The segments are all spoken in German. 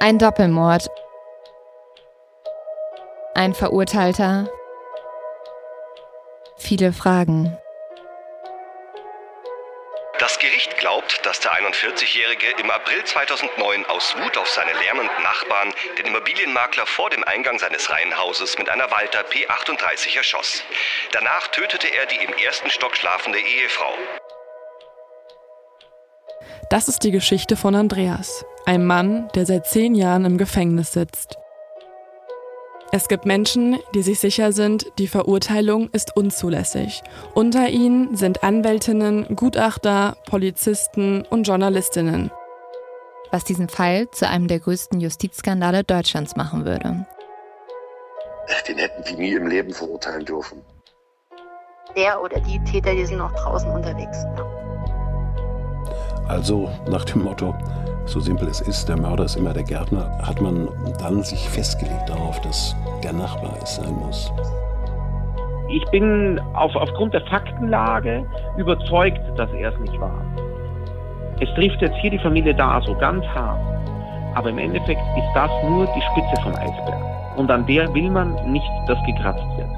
Ein Doppelmord. Ein Verurteilter. Viele Fragen. Das Gericht glaubt, dass der 41-Jährige im April 2009 aus Wut auf seine lärmenden Nachbarn den Immobilienmakler vor dem Eingang seines Reihenhauses mit einer Walter P38 erschoss. Danach tötete er die im ersten Stock schlafende Ehefrau. Das ist die Geschichte von Andreas, einem Mann, der seit zehn Jahren im Gefängnis sitzt. Es gibt Menschen, die sich sicher sind, die Verurteilung ist unzulässig. Unter ihnen sind Anwältinnen, Gutachter, Polizisten und Journalistinnen. Was diesen Fall zu einem der größten Justizskandale Deutschlands machen würde. Den hätten die nie im Leben verurteilen dürfen. Der oder die Täter, die sind noch draußen unterwegs. Also nach dem Motto, so simpel es ist, der Mörder ist immer der Gärtner, hat man dann sich festgelegt darauf, dass der Nachbar es sein muss. Ich bin auf, aufgrund der Faktenlage überzeugt, dass er es nicht war. Es trifft jetzt hier die Familie da so ganz hart. Aber im Endeffekt ist das nur die Spitze vom Eisberg. Und an der will man nicht, dass gekratzt wird.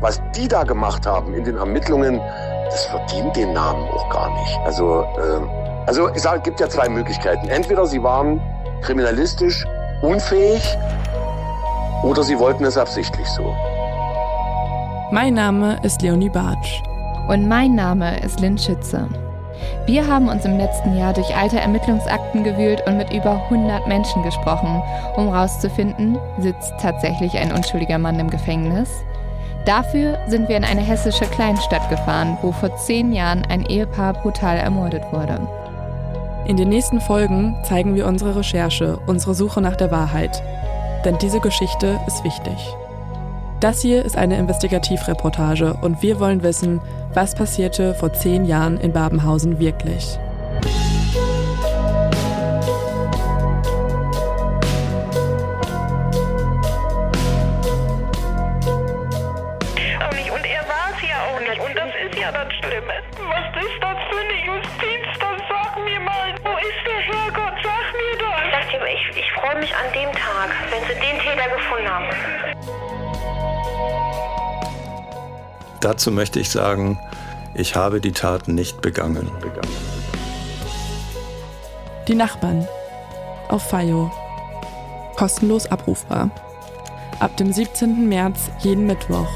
Was die da gemacht haben in den Ermittlungen, das verdient den Namen auch gar nicht. Also, äh, also es gibt ja zwei Möglichkeiten. Entweder sie waren kriminalistisch unfähig oder sie wollten es absichtlich so. Mein Name ist Leonie Bartsch. Und mein Name ist Lynn Schütze. Wir haben uns im letzten Jahr durch alte Ermittlungsakten gewühlt und mit über 100 Menschen gesprochen, um herauszufinden, sitzt tatsächlich ein unschuldiger Mann im Gefängnis? Dafür sind wir in eine hessische Kleinstadt gefahren, wo vor zehn Jahren ein Ehepaar brutal ermordet wurde. In den nächsten Folgen zeigen wir unsere Recherche, unsere Suche nach der Wahrheit. Denn diese Geschichte ist wichtig. Das hier ist eine Investigativreportage und wir wollen wissen, was passierte vor zehn Jahren in Babenhausen wirklich. Und er war es ja auch nicht. Und das ist ja das Schlimme. Was ist das an dem Tag, wenn sie den Täter gefunden haben. Dazu möchte ich sagen, ich habe die Tat nicht begangen. Die Nachbarn. Auf FIO. Kostenlos abrufbar. Ab dem 17. März jeden Mittwoch.